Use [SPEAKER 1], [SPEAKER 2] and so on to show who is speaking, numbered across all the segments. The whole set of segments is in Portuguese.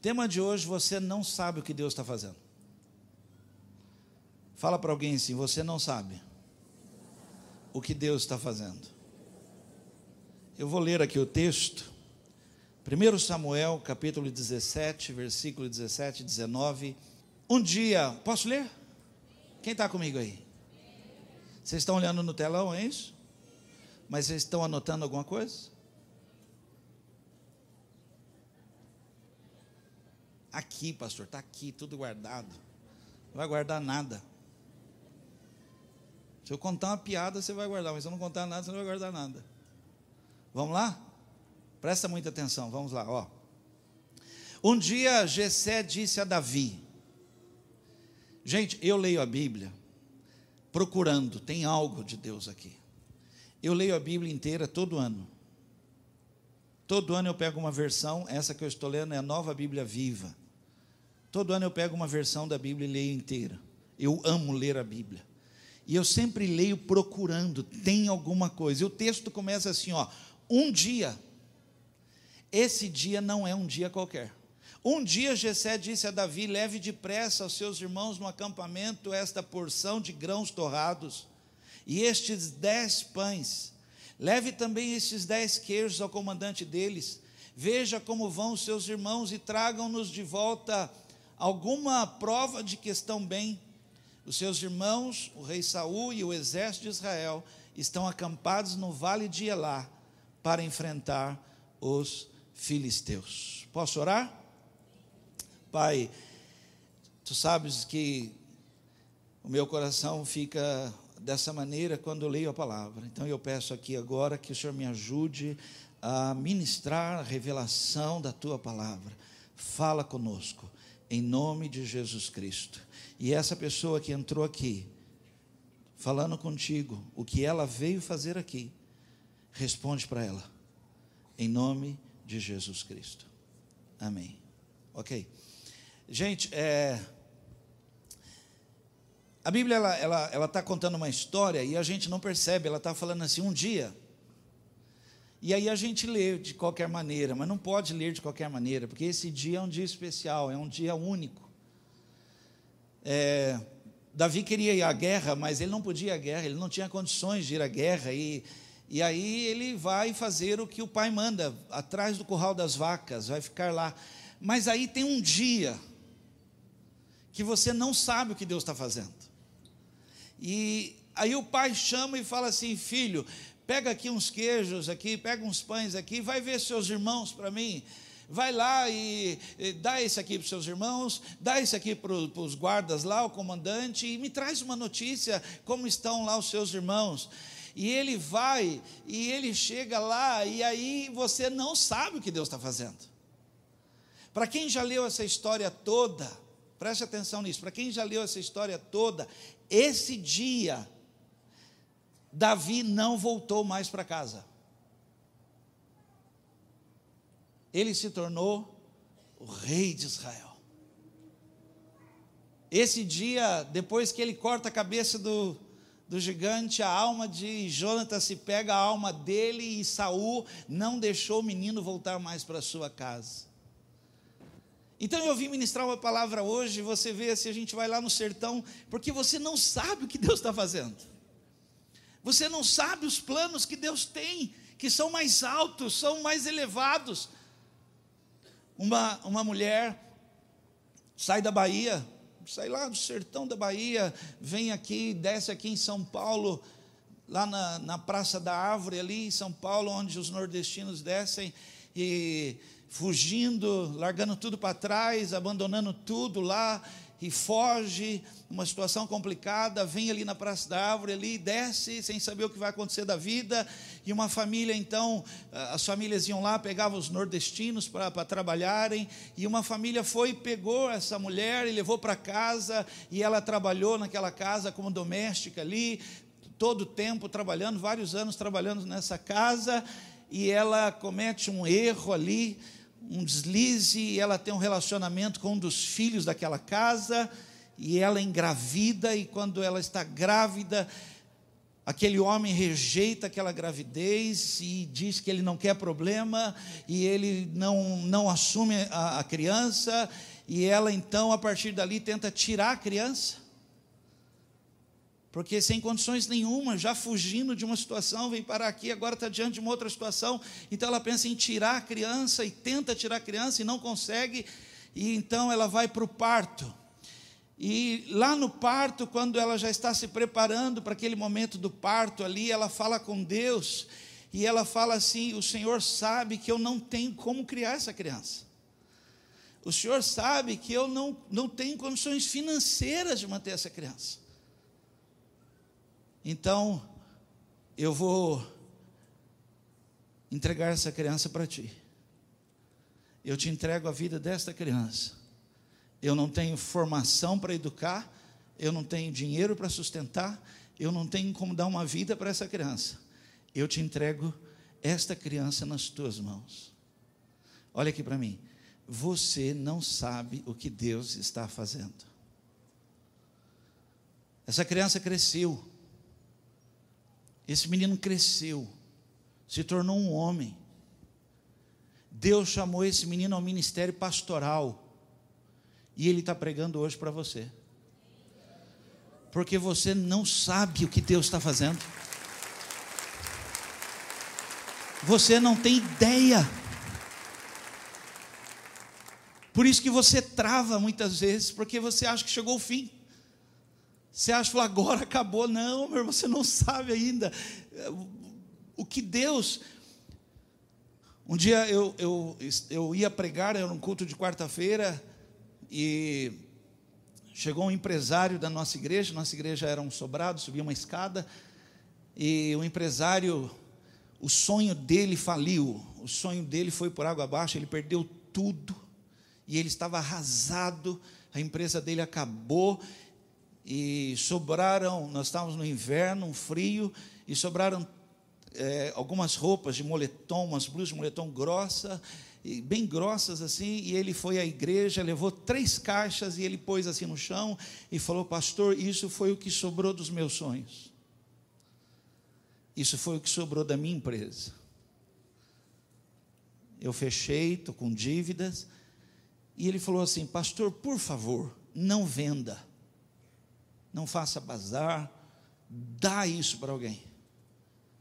[SPEAKER 1] Tema de hoje: você não sabe o que Deus está fazendo. Fala para alguém assim: você não sabe o que Deus está fazendo. Eu vou ler aqui o texto. 1 Samuel, capítulo 17, versículo 17 e 19. Um dia, posso ler? Quem está comigo aí? Vocês estão olhando no telão, é isso? Mas vocês estão anotando alguma coisa? Aqui, pastor, está aqui, tudo guardado. Não vai guardar nada. Se eu contar uma piada, você vai guardar, mas se eu não contar nada, você não vai guardar nada. Vamos lá? Presta muita atenção, vamos lá, ó. Um dia Jessé disse a Davi: Gente, eu leio a Bíblia procurando, tem algo de Deus aqui. Eu leio a Bíblia inteira todo ano. Todo ano eu pego uma versão, essa que eu estou lendo é a nova Bíblia viva. Todo ano eu pego uma versão da Bíblia e leio inteira. Eu amo ler a Bíblia. E eu sempre leio procurando, tem alguma coisa. E o texto começa assim, ó, um dia. Esse dia não é um dia qualquer. Um dia Jessé disse a Davi: Leve depressa aos seus irmãos no acampamento esta porção de grãos torrados e estes dez pães. Leve também estes dez queijos ao comandante deles. Veja como vão os seus irmãos e tragam-nos de volta alguma prova de que estão bem. Os seus irmãos, o rei Saul e o exército de Israel, estão acampados no vale de Elá para enfrentar os filisteus. Posso orar? Pai, tu sabes que o meu coração fica dessa maneira quando eu leio a palavra. Então eu peço aqui agora que o Senhor me ajude a ministrar a revelação da tua palavra. Fala conosco, em nome de Jesus Cristo. E essa pessoa que entrou aqui, falando contigo, o que ela veio fazer aqui, responde para ela, em nome de Jesus Cristo. Amém. Ok. Gente, é, a Bíblia ela ela ela está contando uma história e a gente não percebe. Ela está falando assim um dia. E aí a gente lê de qualquer maneira, mas não pode ler de qualquer maneira, porque esse dia é um dia especial, é um dia único. É, Davi queria ir à guerra, mas ele não podia ir à guerra, ele não tinha condições de ir à guerra e e aí ele vai fazer o que o pai manda, atrás do curral das vacas, vai ficar lá. Mas aí tem um dia que você não sabe o que Deus está fazendo. E aí o pai chama e fala assim: filho, pega aqui uns queijos aqui, pega uns pães aqui, vai ver seus irmãos para mim. Vai lá e, e, dá esse aqui para seus irmãos, dá esse aqui para os guardas lá, o comandante, e me traz uma notícia como estão lá os seus irmãos. E ele vai, e ele chega lá, e aí você não sabe o que Deus está fazendo. Para quem já leu essa história toda, Preste atenção nisso. Para quem já leu essa história toda, esse dia, Davi não voltou mais para casa. Ele se tornou o rei de Israel. Esse dia, depois que ele corta a cabeça do, do gigante, a alma de Jonathan se pega a alma dele e Saul não deixou o menino voltar mais para sua casa. Então eu vim ministrar uma palavra hoje, você vê se a gente vai lá no sertão, porque você não sabe o que Deus está fazendo. Você não sabe os planos que Deus tem, que são mais altos, são mais elevados. Uma, uma mulher sai da Bahia, sai lá do sertão da Bahia, vem aqui, desce aqui em São Paulo, lá na, na Praça da Árvore, ali em São Paulo, onde os nordestinos descem, e fugindo, largando tudo para trás, abandonando tudo lá e foge, uma situação complicada, vem ali na Praça da Árvore, ali, desce, sem saber o que vai acontecer da vida, e uma família, então, as famílias iam lá, pegavam os nordestinos para trabalharem, e uma família foi pegou essa mulher e levou para casa, e ela trabalhou naquela casa como doméstica ali, todo o tempo trabalhando, vários anos trabalhando nessa casa, e ela comete um erro ali, um deslize, e ela tem um relacionamento com um dos filhos daquela casa, e ela engravida, e quando ela está grávida, Aquele homem rejeita aquela gravidez e diz que ele não quer problema e ele não, não assume a, a criança, e ela então, a partir dali, tenta tirar a criança. Porque sem condições nenhuma, já fugindo de uma situação, vem parar aqui, agora está diante de uma outra situação. Então ela pensa em tirar a criança e tenta tirar a criança e não consegue, e então ela vai para o parto. E lá no parto, quando ela já está se preparando para aquele momento do parto ali, ela fala com Deus e ela fala assim: O Senhor sabe que eu não tenho como criar essa criança. O Senhor sabe que eu não, não tenho condições financeiras de manter essa criança. Então, eu vou entregar essa criança para ti. Eu te entrego a vida desta criança eu não tenho formação para educar, eu não tenho dinheiro para sustentar, eu não tenho como dar uma vida para essa criança. Eu te entrego esta criança nas tuas mãos. Olha aqui para mim. Você não sabe o que Deus está fazendo. Essa criança cresceu. Esse menino cresceu. Se tornou um homem. Deus chamou esse menino ao ministério pastoral. E ele está pregando hoje para você. Porque você não sabe o que Deus está fazendo. Você não tem ideia. Por isso que você trava muitas vezes, porque você acha que chegou o fim. Você acha que agora acabou. Não, meu irmão, você não sabe ainda. O que Deus. Um dia eu, eu, eu ia pregar, era um culto de quarta-feira, e chegou um empresário da nossa igreja, nossa igreja era um sobrado, subia uma escada, e o empresário, o sonho dele faliu, o sonho dele foi por água abaixo, ele perdeu tudo, e ele estava arrasado, a empresa dele acabou, e sobraram, nós estávamos no inverno, um frio, e sobraram é, algumas roupas de moletom, umas blusas de moletom grossa, bem grossas assim, e ele foi à igreja, levou três caixas e ele pôs assim no chão e falou: Pastor, isso foi o que sobrou dos meus sonhos. Isso foi o que sobrou da minha empresa. Eu fechei, estou com dívidas. E ele falou assim: Pastor, por favor, não venda, não faça bazar, dá isso para alguém.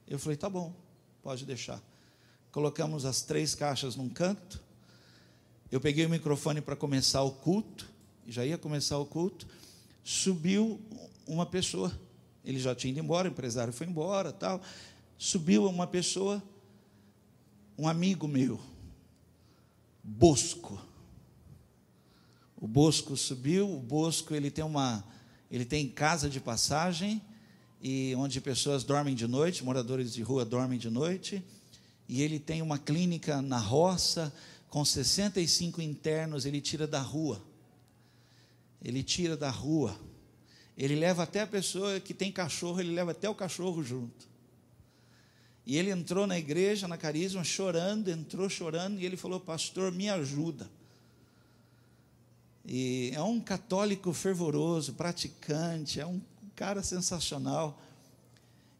[SPEAKER 1] Eu falei: Tá bom, pode deixar colocamos as três caixas num canto. Eu peguei o microfone para começar o culto, já ia começar o culto. Subiu uma pessoa, ele já tinha ido embora, o empresário foi embora, tal. Subiu uma pessoa, um amigo meu, Bosco. O Bosco subiu, o Bosco ele tem uma, ele tem casa de passagem e onde pessoas dormem de noite, moradores de rua dormem de noite e ele tem uma clínica na roça, com 65 internos, ele tira da rua. Ele tira da rua. Ele leva até a pessoa que tem cachorro, ele leva até o cachorro junto. E ele entrou na igreja, na carisma, chorando, entrou chorando, e ele falou: Pastor, me ajuda. E é um católico fervoroso, praticante, é um cara sensacional.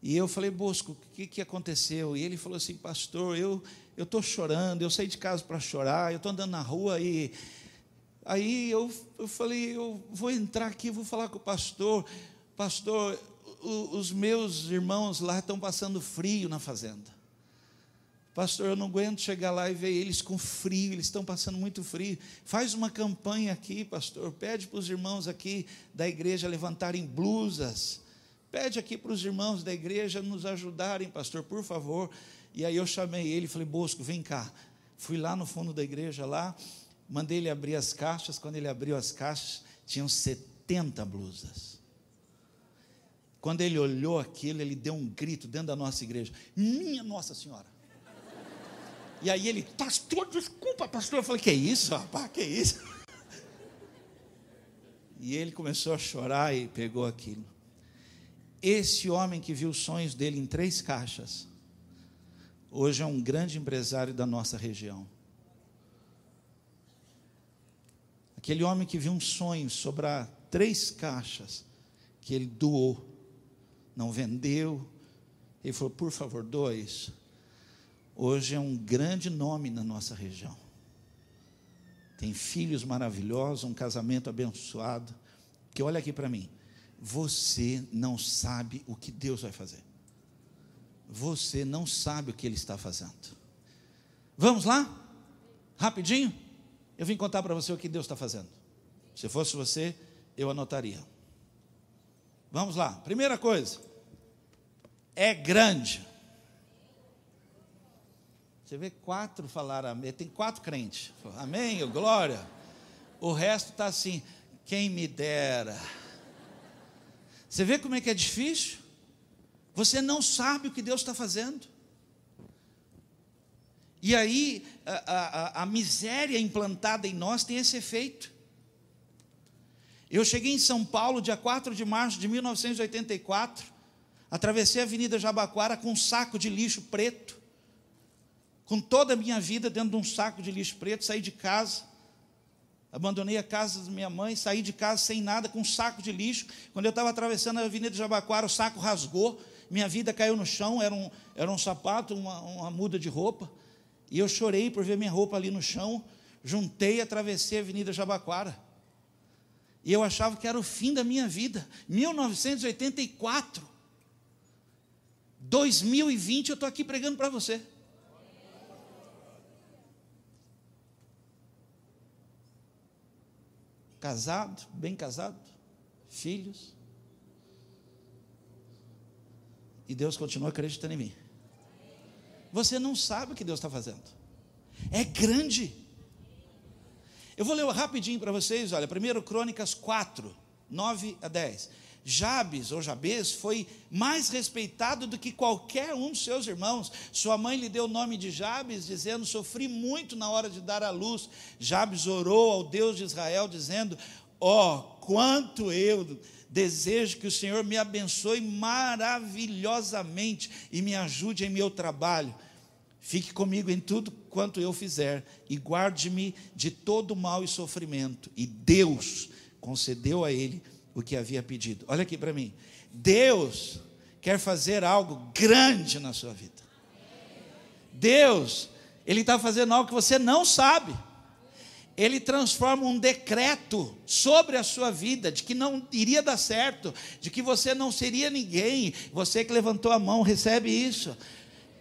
[SPEAKER 1] E eu falei, Bosco, o que, que aconteceu? E ele falou assim, pastor, eu estou chorando, eu saí de casa para chorar, eu estou andando na rua e aí eu, eu falei, eu vou entrar aqui, vou falar com o pastor, pastor, o, os meus irmãos lá estão passando frio na fazenda. Pastor, eu não aguento chegar lá e ver eles com frio, eles estão passando muito frio. Faz uma campanha aqui, pastor. Pede para os irmãos aqui da igreja levantarem blusas Pede aqui para os irmãos da igreja nos ajudarem, pastor, por favor. E aí eu chamei ele falei, Bosco, vem cá. Fui lá no fundo da igreja, lá, mandei ele abrir as caixas. Quando ele abriu as caixas, tinham 70 blusas. Quando ele olhou aquilo, ele deu um grito dentro da nossa igreja: Minha Nossa Senhora! E aí ele, pastor, desculpa, pastor. Eu falei: Que isso, rapaz, que isso? E ele começou a chorar e pegou aquilo. Esse homem que viu os sonhos dele em três caixas, hoje é um grande empresário da nossa região. Aquele homem que viu um sonho sobrar três caixas, que ele doou não vendeu. Ele falou: por favor, dois. Hoje é um grande nome na nossa região. Tem filhos maravilhosos, um casamento abençoado. Que olha aqui para mim. Você não sabe o que Deus vai fazer. Você não sabe o que Ele está fazendo. Vamos lá? Rapidinho? Eu vim contar para você o que Deus está fazendo. Se fosse você, eu anotaria. Vamos lá. Primeira coisa. É grande. Você vê quatro falaram amém. Tem quatro crentes. Amém, glória. O resto está assim. Quem me dera. Você vê como é que é difícil? Você não sabe o que Deus está fazendo. E aí, a, a, a, miséria implantada em nós tem esse efeito. Eu cheguei em São Paulo, dia 4 de março de 1984, atravessei a Avenida Jabaquara com um saco de lixo preto, com toda a minha vida dentro de um saco de lixo preto, saí de casa, abandonei a casa da minha mãe, saí de casa sem nada, com um saco de lixo. Quando eu estava atravessando a Avenida Jabaquara, o saco rasgou, minha vida caiu no chão, era um, era um sapato, uma, uma muda de roupa. E eu chorei por ver minha roupa ali no chão, juntei, atravessei a Avenida Jabaquara. E eu achava que era o fim da minha vida. 1984. 2020 eu estou aqui pregando para você. Casado, bem casado, filhos. E Deus continua acreditando em mim. Você não sabe o que Deus está fazendo. É grande. Eu vou ler rapidinho para vocês, olha, 1 Crônicas 4, 9 a 10. Jabes, ou Jabes, foi mais respeitado do que qualquer um dos seus irmãos. Sua mãe lhe deu o nome de Jabes, dizendo: Sofri muito na hora de dar à luz. Jabes orou ao Deus de Israel, dizendo: Ó, oh, quanto eu Desejo que o Senhor me abençoe maravilhosamente e me ajude em meu trabalho. Fique comigo em tudo quanto eu fizer e guarde-me de todo mal e sofrimento. E Deus concedeu a ele o que havia pedido. Olha aqui para mim. Deus quer fazer algo grande na sua vida. Deus, Ele está fazendo algo que você não sabe ele transforma um decreto sobre a sua vida, de que não iria dar certo, de que você não seria ninguém. Você que levantou a mão, recebe isso.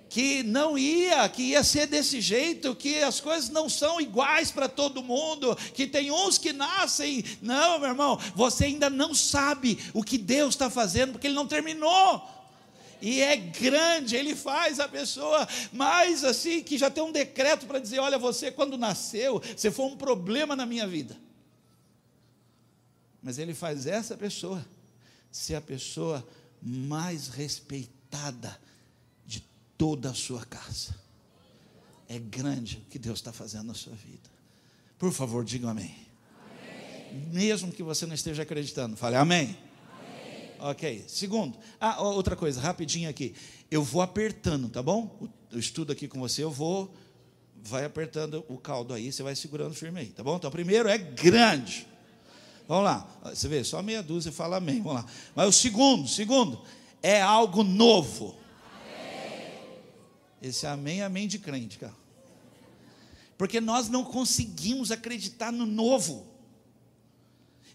[SPEAKER 1] Que não ia, que ia ser desse jeito, que as coisas não são iguais para todo mundo, que tem uns que nascem. Não, meu irmão, você ainda não sabe o que Deus está fazendo, porque Ele não terminou e é grande, ele faz a pessoa mais assim, que já tem um decreto para dizer: olha, você quando nasceu, você foi um problema na minha vida. Mas ele faz essa pessoa ser a pessoa mais respeitada toda a sua casa. É grande o que Deus está fazendo na sua vida. Por favor, diga amém. amém. Mesmo que você não esteja acreditando, fale amém. Ok. Segundo, ah, outra coisa, rapidinho aqui. Eu vou apertando, tá bom? Eu estudo aqui com você, eu vou, vai apertando o caldo aí, você vai segurando firme aí, tá bom? Então, primeiro é grande. Vamos lá. Você vê, só meia dúzia fala amém. Vamos lá. Mas o segundo, segundo, é algo novo. Esse amém é amém de crente, cara. Porque nós não conseguimos acreditar no novo.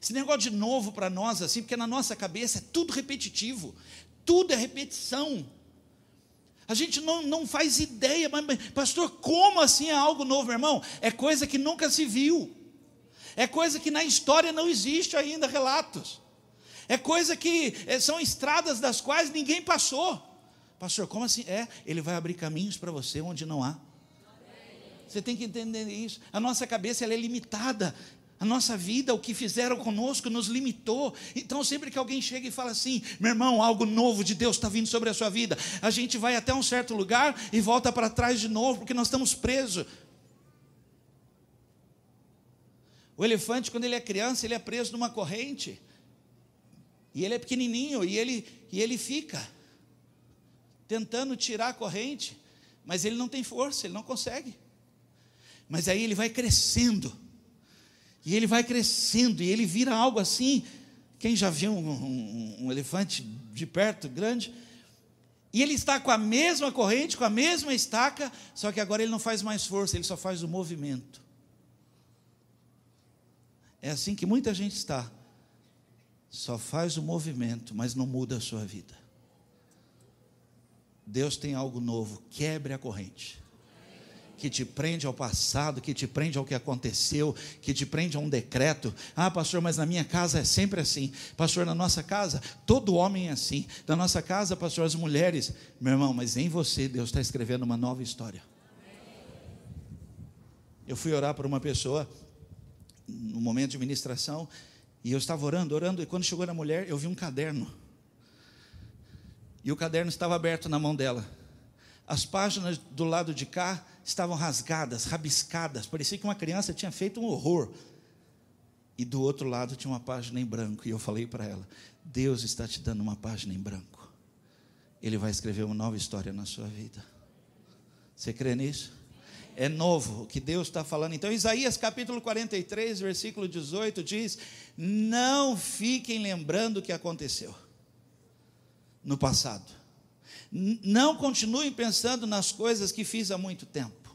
[SPEAKER 1] Esse negócio de novo para nós, assim, porque na nossa cabeça é tudo repetitivo, tudo é repetição. A gente não, não faz ideia, mas, pastor, como assim é algo novo, meu irmão? É coisa que nunca se viu, é coisa que na história não existe ainda relatos, é coisa que é, são estradas das quais ninguém passou. Pastor, como assim? É, ele vai abrir caminhos para você onde não há. Você tem que entender isso. A nossa cabeça é limitada. A nossa vida, o que fizeram conosco, nos limitou. Então, sempre que alguém chega e fala assim, meu irmão, algo novo de Deus está vindo sobre a sua vida, a gente vai até um certo lugar e volta para trás de novo, porque nós estamos presos. O elefante, quando ele é criança, ele é preso numa corrente. E ele é pequenininho, e ele, e ele fica tentando tirar a corrente, mas ele não tem força, ele não consegue. Mas aí ele vai crescendo e ele vai crescendo, e ele vira algo assim, Quem já viu um, um, um elefante de perto, grande? E ele está com a mesma corrente, com a mesma estaca, só que agora ele não faz mais força, ele só faz o movimento. É assim que muita gente está. Só faz o movimento, mas não muda a sua vida. Deus tem algo novo, quebre a corrente. Que te prende ao passado, que te prende ao que aconteceu, que te prende a um decreto. Ah, pastor, mas na minha casa é sempre assim. Pastor, na nossa casa, todo homem é assim. Na nossa casa, pastor, as mulheres. Meu irmão, mas em você, Deus está escrevendo uma nova história. Eu fui orar por uma pessoa no momento de ministração, e eu estava orando, orando, e quando chegou na mulher, eu vi um caderno. E o caderno estava aberto na mão dela. As páginas do lado de cá estavam rasgadas, rabiscadas, parecia que uma criança tinha feito um horror. E do outro lado tinha uma página em branco, e eu falei para ela: Deus está te dando uma página em branco. Ele vai escrever uma nova história na sua vida. Você crê nisso? é novo, o que Deus está falando. Então, Isaías capítulo 43, versículo 18 diz: Não fiquem lembrando o que aconteceu no passado. Não continuem pensando nas coisas que fiz há muito tempo.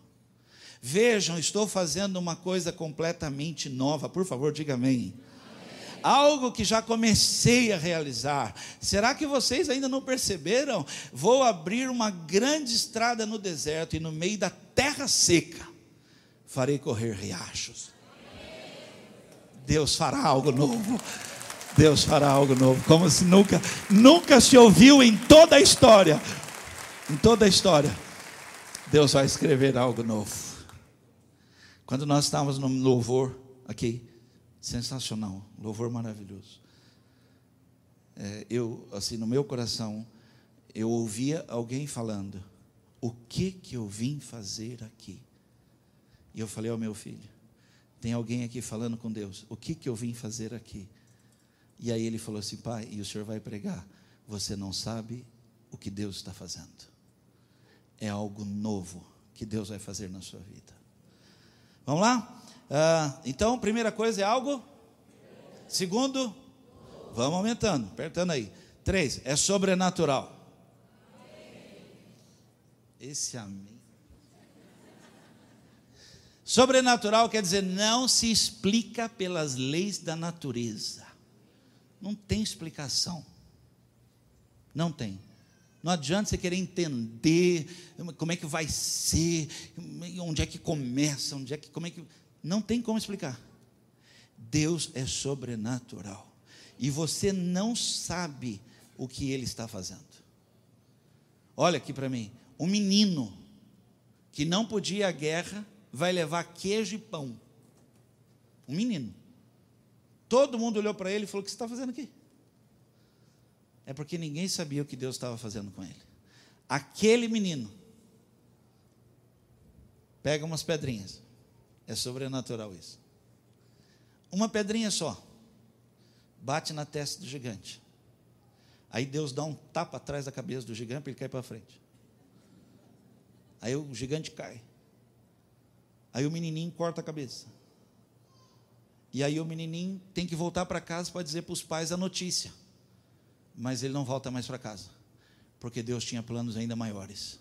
[SPEAKER 1] Vejam, estou fazendo uma coisa completamente nova. Por favor, diga amém algo que já comecei a realizar. Será que vocês ainda não perceberam? Vou abrir uma grande estrada no deserto e no meio da terra seca farei correr riachos. Deus fará algo novo. Deus fará algo novo, como se nunca, nunca se ouviu em toda a história. Em toda a história, Deus vai escrever algo novo. Quando nós estávamos no louvor aqui, Sensacional, louvor maravilhoso. É, eu, assim, no meu coração, eu ouvia alguém falando: O que que eu vim fazer aqui? E eu falei ao meu filho: Tem alguém aqui falando com Deus? O que que eu vim fazer aqui? E aí ele falou assim: Pai, e o senhor vai pregar? Você não sabe o que Deus está fazendo. É algo novo que Deus vai fazer na sua vida. Vamos lá? Ah, então, primeira coisa é algo. Segundo, vamos aumentando, apertando aí. Três, é sobrenatural. Esse amém. Sobrenatural quer dizer não se explica pelas leis da natureza. Não tem explicação. Não tem. Não adianta você querer entender como é que vai ser, onde é que começa, onde é que, como é que não tem como explicar. Deus é sobrenatural. E você não sabe o que ele está fazendo. Olha aqui para mim. Um menino que não podia ir à guerra vai levar queijo e pão. Um menino. Todo mundo olhou para ele e falou: O que você está fazendo aqui? É porque ninguém sabia o que Deus estava fazendo com ele. Aquele menino pega umas pedrinhas, é sobrenatural isso. Uma pedrinha só. Bate na testa do gigante. Aí Deus dá um tapa atrás da cabeça do gigante para ele cair para frente. Aí o gigante cai. Aí o menininho corta a cabeça. E aí o menininho tem que voltar para casa para dizer para os pais a notícia. Mas ele não volta mais para casa. Porque Deus tinha planos ainda maiores.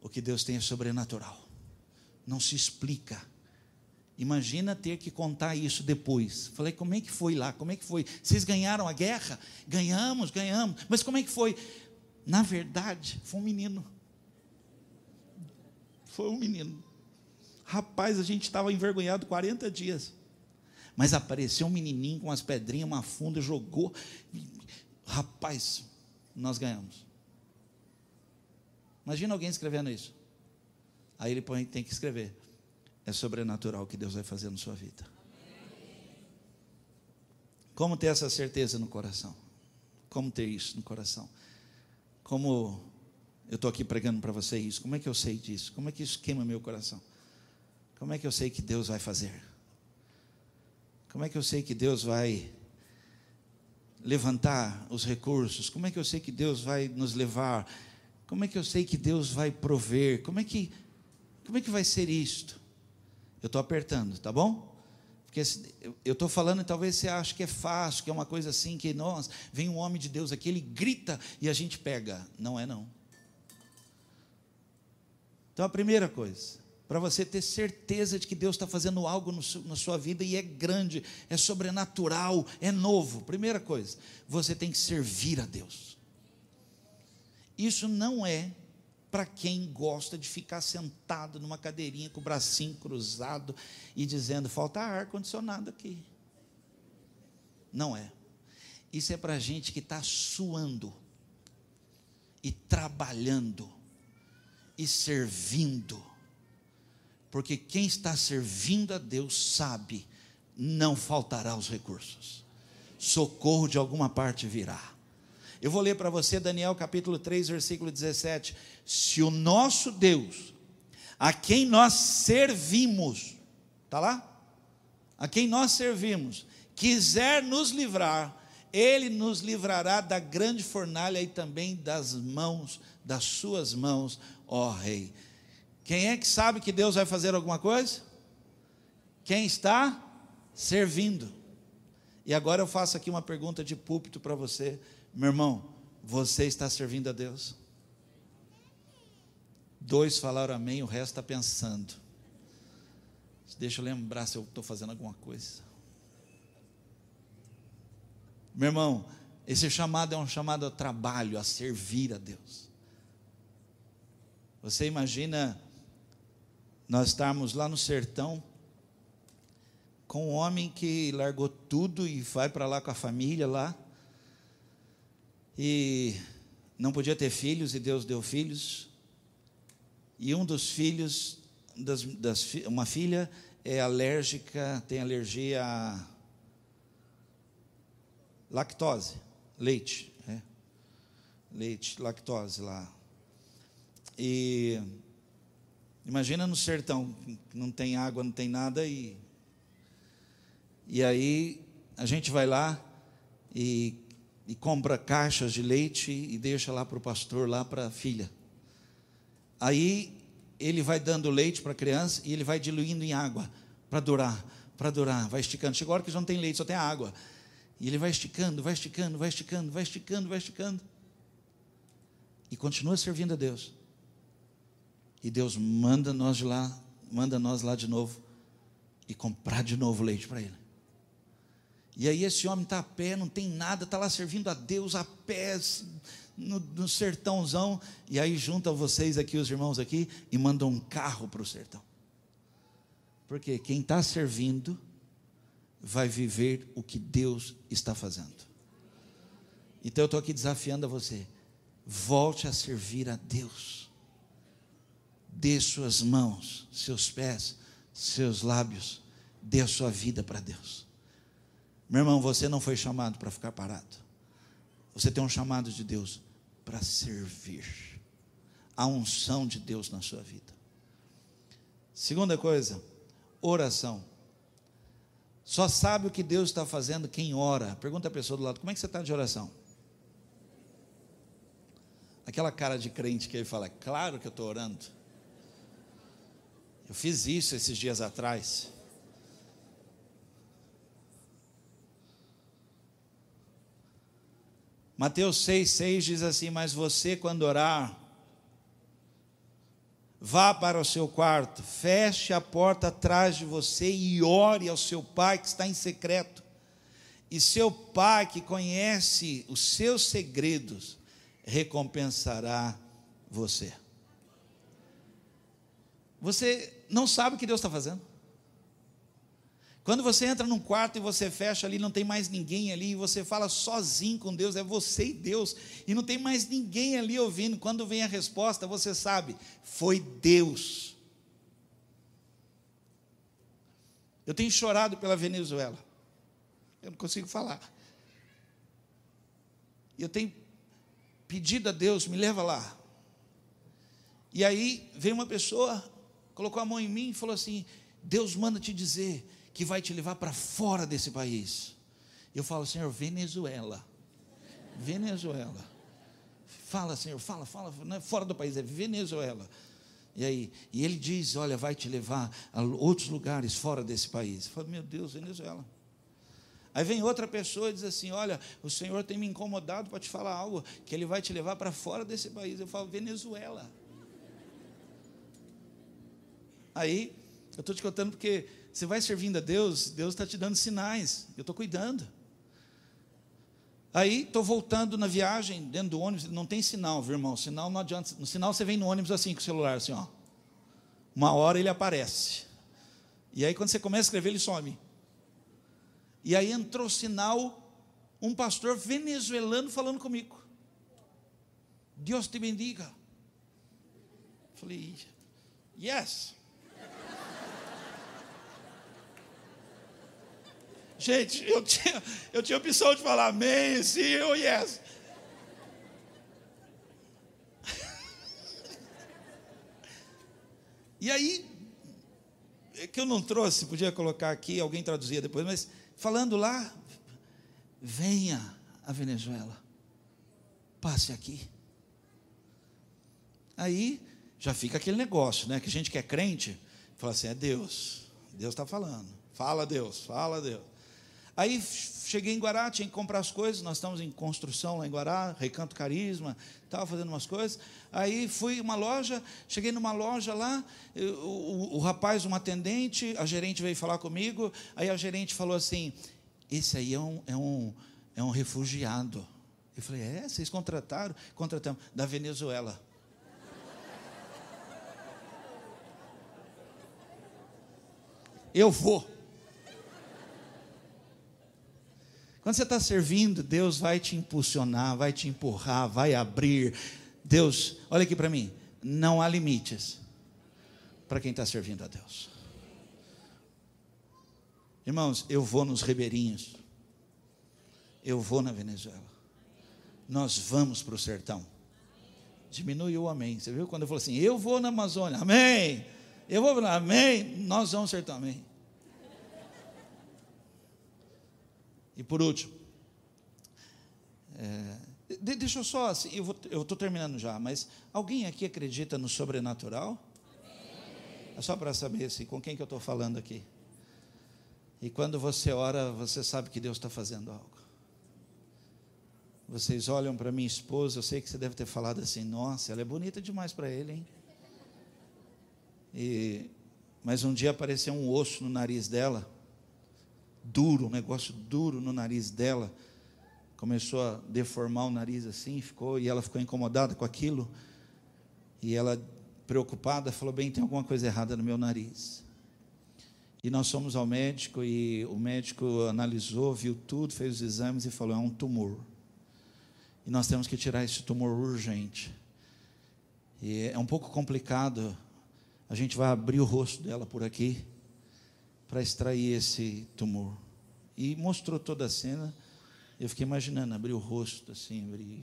[SPEAKER 1] O que Deus tem é sobrenatural não se explica. Imagina ter que contar isso depois. Falei, como é que foi lá? Como é que foi? Vocês ganharam a guerra? Ganhamos, ganhamos. Mas como é que foi? Na verdade, foi um menino. Foi um menino. Rapaz, a gente estava envergonhado 40 dias. Mas apareceu um menininho com umas pedrinhas, uma funda, jogou. Rapaz, nós ganhamos. Imagina alguém escrevendo isso. Aí ele põe, tem que escrever. É sobrenatural que Deus vai fazer na sua vida. Como ter essa certeza no coração? Como ter isso no coração? Como eu estou aqui pregando para você isso? Como é que eu sei disso? Como é que isso queima meu coração? Como é que eu sei que Deus vai fazer? Como é que eu sei que Deus vai levantar os recursos? Como é que eu sei que Deus vai nos levar? Como é que eu sei que Deus vai prover? Como é que como é que vai ser isto? Eu estou apertando, tá bom? Porque eu estou falando e talvez você ache que é fácil, que é uma coisa assim, que nós, vem um homem de Deus aqui, ele grita e a gente pega. Não é não. Então a primeira coisa, para você ter certeza de que Deus está fazendo algo no, na sua vida e é grande, é sobrenatural, é novo. Primeira coisa, você tem que servir a Deus. Isso não é para quem gosta de ficar sentado numa cadeirinha com o bracinho cruzado e dizendo: falta ar condicionado aqui. Não é. Isso é para gente que está suando e trabalhando e servindo. Porque quem está servindo a Deus sabe, não faltará os recursos. Socorro de alguma parte virá. Eu vou ler para você Daniel capítulo 3, versículo 17. Se o nosso Deus, a quem nós servimos, está lá? A quem nós servimos, quiser nos livrar, ele nos livrará da grande fornalha e também das mãos, das suas mãos, ó Rei. Quem é que sabe que Deus vai fazer alguma coisa? Quem está servindo. E agora eu faço aqui uma pergunta de púlpito para você. Meu irmão, você está servindo a Deus? Dois falaram amém, o resto está pensando. Deixa eu lembrar se eu estou fazendo alguma coisa. Meu irmão, esse chamado é um chamado a trabalho, a servir a Deus. Você imagina nós estarmos lá no sertão com um homem que largou tudo e vai para lá com a família lá e não podia ter filhos, e Deus deu filhos. E um dos filhos, das, das, uma filha é alérgica, tem alergia a lactose, leite, é. leite, lactose lá. E imagina no sertão, não tem água, não tem nada, e, e aí a gente vai lá e e compra caixas de leite e deixa lá para o pastor, lá para a filha. Aí ele vai dando leite para a criança e ele vai diluindo em água para durar, para durar, vai esticando. Chegou a hora que já não tem leite, só tem água. E ele vai esticando, vai esticando, vai esticando, vai esticando, vai esticando. E continua servindo a Deus. E Deus manda nós lá, manda nós lá de novo e comprar de novo leite para ele. E aí esse homem está a pé, não tem nada, está lá servindo a Deus a pé, no, no, sertãozão, e aí junta vocês aqui, os irmãos aqui, e manda um carro para o sertão. Porque quem está servindo vai viver o que Deus está fazendo. Então eu estou aqui desafiando a você. Volte a servir a Deus. Dê suas mãos, seus pés, seus lábios, dê a sua vida para Deus. Meu irmão, você não foi chamado para ficar parado. Você tem um chamado de Deus para servir. A unção de Deus na sua vida. Segunda coisa, oração. Só sabe o que Deus está fazendo quem ora. Pergunta a pessoa do lado: como é que você está de oração? Aquela cara de crente que ele fala: claro que eu estou orando. Eu fiz isso esses dias atrás. Mateus 6,6 diz assim: Mas você, quando orar, vá para o seu quarto, feche a porta atrás de você e ore ao seu pai que está em secreto. E seu pai, que conhece os seus segredos, recompensará você. Você não sabe o que Deus está fazendo. Quando você entra num quarto e você fecha ali, não tem mais ninguém ali, e você fala sozinho com Deus, é você e Deus, e não tem mais ninguém ali ouvindo. Quando vem a resposta, você sabe, foi Deus. Eu tenho chorado pela Venezuela, eu não consigo falar. Eu tenho pedido a Deus, me leva lá. E aí veio uma pessoa, colocou a mão em mim e falou assim: Deus manda te dizer que vai te levar para fora desse país. Eu falo, Senhor, Venezuela. Venezuela. Fala, Senhor, fala, fala, não é fora do país, é Venezuela. E aí, e ele diz: Olha, vai te levar a outros lugares fora desse país. Eu falo, meu Deus, Venezuela. Aí vem outra pessoa e diz assim: Olha, o Senhor tem me incomodado para te falar algo, que Ele vai te levar para fora desse país. Eu falo, Venezuela. Aí, eu estou te contando porque você vai servindo a Deus, Deus está te dando sinais, eu estou cuidando. Aí, estou voltando na viagem, dentro do ônibus, não tem sinal, viu, irmão? Sinal não adianta. No sinal você vem no ônibus assim, com o celular, assim, ó. Uma hora ele aparece. E aí, quando você começa a escrever, ele some. E aí entrou sinal, um pastor venezuelano falando comigo. Deus te bendiga. Falei, yes. Gente, eu tinha, eu tinha opção de falar amém, sim ou yes. E aí, é que eu não trouxe, podia colocar aqui, alguém traduzia depois, mas falando lá, venha a Venezuela, passe aqui. Aí já fica aquele negócio, né? Que a gente que é crente, fala assim: é Deus, Deus está falando, fala Deus, fala Deus. Aí cheguei em Guará, tinha que comprar as coisas, nós estamos em construção lá em Guará, Recanto Carisma, estava fazendo umas coisas. Aí fui uma loja, cheguei numa loja lá, o, o, rapaz, uma atendente, a gerente veio falar comigo, aí a gerente falou assim: esse aí é um, é um, é um refugiado. Eu falei, é, vocês contrataram? Contratamos, da Venezuela. Eu vou. Quando você está servindo, Deus vai te impulsionar, vai te empurrar, vai abrir. Deus, olha aqui para mim, não há limites para quem está servindo a Deus. Irmãos, eu vou nos ribeirinhos, eu vou na Venezuela, nós vamos para o sertão. Diminui o amém. Você viu quando eu falo assim, eu vou na Amazônia, amém. Eu vou, amém. Nós vamos ao sertão, amém. E por último, é, deixa eu só, assim, eu estou terminando já, mas alguém aqui acredita no sobrenatural? É só para saber assim, com quem que eu estou falando aqui. E quando você ora, você sabe que Deus está fazendo algo. Vocês olham para minha esposa, eu sei que você deve ter falado assim, nossa, ela é bonita demais para ele, hein? E, mas um dia apareceu um osso no nariz dela duro, um negócio duro no nariz dela. Começou a deformar o nariz assim, ficou, e ela ficou incomodada com aquilo. E ela, preocupada, falou: Bem, tem alguma coisa errada no meu nariz. E nós fomos ao médico, e o médico analisou, viu tudo, fez os exames e falou: É um tumor. E nós temos que tirar esse tumor urgente. E é um pouco complicado. A gente vai abrir o rosto dela por aqui para extrair esse tumor. E mostrou toda a cena. Eu fiquei imaginando, abrir o rosto assim, abrir.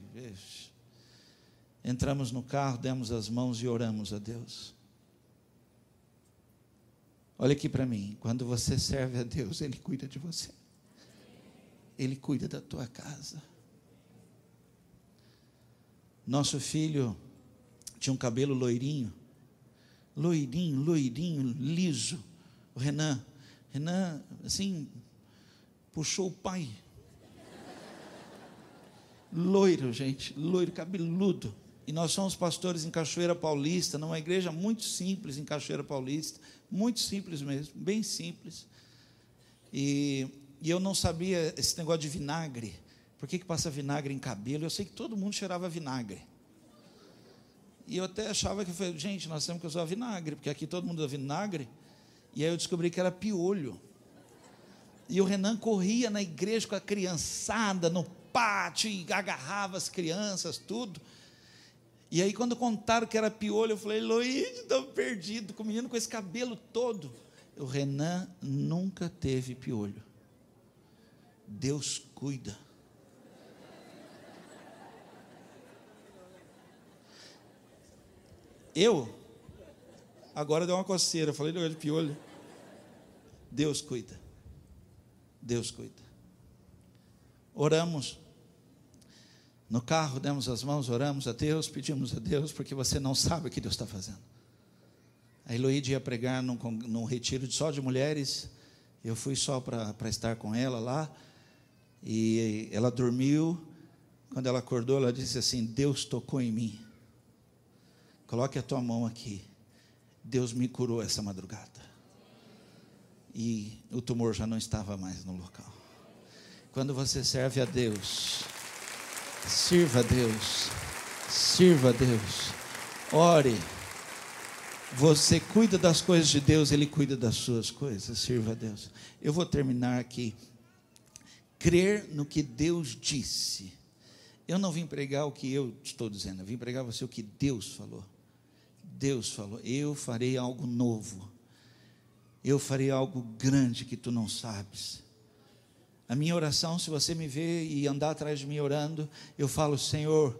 [SPEAKER 1] Entramos no carro, demos as mãos e oramos a Deus. Olha aqui para mim, quando você serve a Deus, Ele cuida de você. Ele cuida da tua casa. Nosso filho tinha um cabelo loirinho, loirinho, loirinho, liso. O Renan, Renan, assim, puxou o pai. Loiro, gente, loiro, cabeludo. E nós somos pastores em Cachoeira Paulista, numa igreja muito simples em Cachoeira Paulista, muito simples mesmo, bem simples. E, e eu não sabia esse negócio de vinagre. Por que, que passa vinagre em cabelo? Eu sei que todo mundo cheirava vinagre. E eu até achava que foi, gente, nós temos que usar vinagre, porque aqui todo mundo usa vinagre. E aí eu descobri que era piolho. E o Renan corria na igreja com a criançada, no pátio, e agarrava as crianças, tudo. E aí, quando contaram que era piolho, eu falei, Luiz, estou perdido, com o menino com esse cabelo todo. O Renan nunca teve piolho. Deus cuida. Eu Agora deu uma coceira. Falei de piolho. Deus cuida. Deus cuida. Oramos. No carro, demos as mãos, oramos a Deus, pedimos a Deus, porque você não sabe o que Deus está fazendo. A Heloíde ia pregar num, num retiro só de mulheres. Eu fui só para estar com ela lá. E ela dormiu. Quando ela acordou, ela disse assim: Deus tocou em mim. Coloque a tua mão aqui. Deus me curou essa madrugada. E o tumor já não estava mais no local. Quando você serve a Deus, sirva a Deus, sirva a Deus, ore. Você cuida das coisas de Deus, Ele cuida das suas coisas, sirva a Deus. Eu vou terminar aqui. Crer no que Deus disse. Eu não vim pregar o que eu estou dizendo, eu vim pregar você o que Deus falou. Deus falou: Eu farei algo novo, eu farei algo grande que tu não sabes. A minha oração, se você me ver e andar atrás de mim orando, eu falo: Senhor,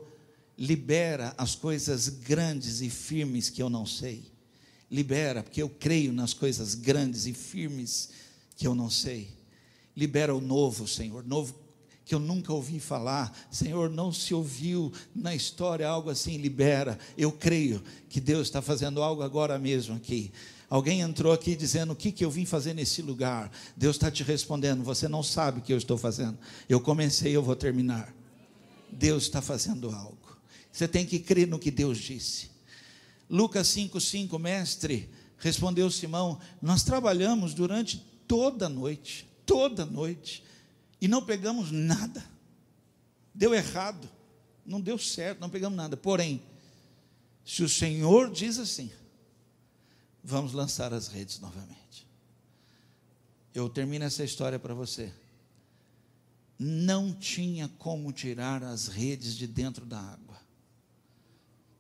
[SPEAKER 1] libera as coisas grandes e firmes que eu não sei. Libera, porque eu creio nas coisas grandes e firmes que eu não sei. Libera o novo, Senhor, novo que eu nunca ouvi falar. Senhor, não se ouviu na história algo assim, libera. Eu creio que Deus está fazendo algo agora mesmo aqui. Alguém entrou aqui dizendo: O que, que eu vim fazer nesse lugar? Deus está te respondendo: Você não sabe o que eu estou fazendo. Eu comecei, eu vou terminar. Deus está fazendo algo. Você tem que crer no que Deus disse. Lucas 5,5, mestre, respondeu Simão: Nós trabalhamos durante toda a noite, toda a noite, e não pegamos nada. Deu errado, não deu certo, não pegamos nada. Porém, se o Senhor diz assim, vamos lançar as redes novamente. Eu termino essa história para você. Não tinha como tirar as redes de dentro da água,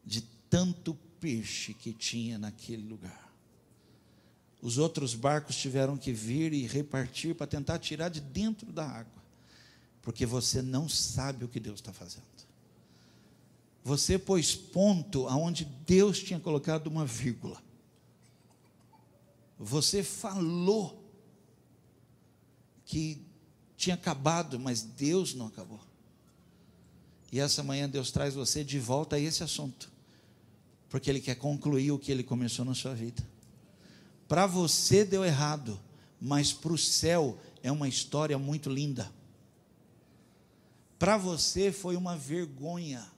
[SPEAKER 1] de tanto peixe que tinha naquele lugar. Os outros barcos tiveram que vir e repartir para tentar tirar de dentro da água, porque você não sabe o que Deus está fazendo. Você pôs ponto aonde Deus tinha colocado uma vírgula. Você falou que tinha acabado, mas Deus não acabou. E essa manhã Deus traz você de volta a esse assunto, porque Ele quer concluir o que Ele começou na sua vida. Para você deu errado, mas para o céu é uma história muito linda. Para você foi uma vergonha.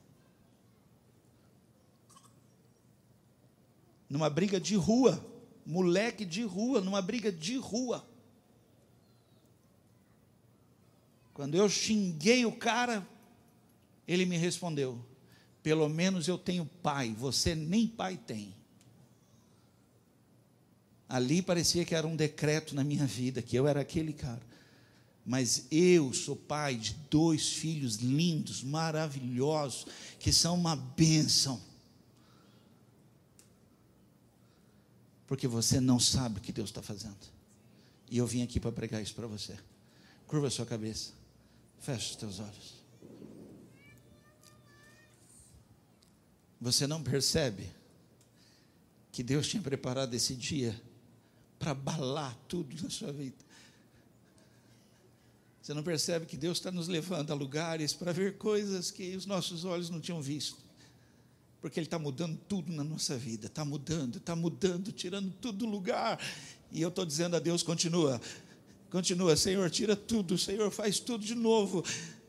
[SPEAKER 1] Numa briga de rua, moleque de rua, numa briga de rua. Quando eu xinguei o cara, ele me respondeu: pelo menos eu tenho pai, você nem pai tem. Ali parecia que era um decreto na minha vida, que eu era aquele cara. Mas eu sou pai de dois filhos lindos, maravilhosos, que são uma bênção. porque você não sabe o que Deus está fazendo. E eu vim aqui para pregar isso para você. Curva a sua cabeça, feche os teus olhos. Você não percebe que Deus tinha preparado esse dia para abalar tudo na sua vida. Você não percebe que Deus está nos levando a lugares para ver coisas que os nossos olhos não tinham visto porque Ele está mudando tudo na nossa vida, está mudando, está mudando, tirando tudo do lugar. E eu estou dizendo a Deus: continua, continua, Senhor, tira tudo, Senhor, faz tudo de novo,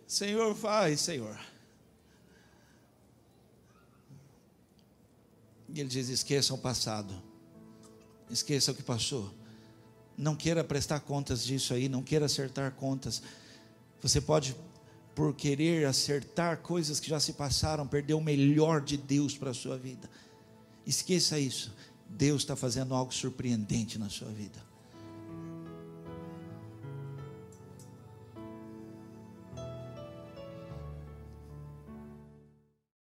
[SPEAKER 1] Senhor, faz, Senhor. E Ele diz: esqueça o passado, esqueça o que passou. Não queira prestar contas disso aí, não queira acertar contas. Você pode por querer acertar coisas que já se passaram, perder o melhor de Deus para a sua vida. Esqueça isso. Deus está fazendo algo surpreendente na sua vida.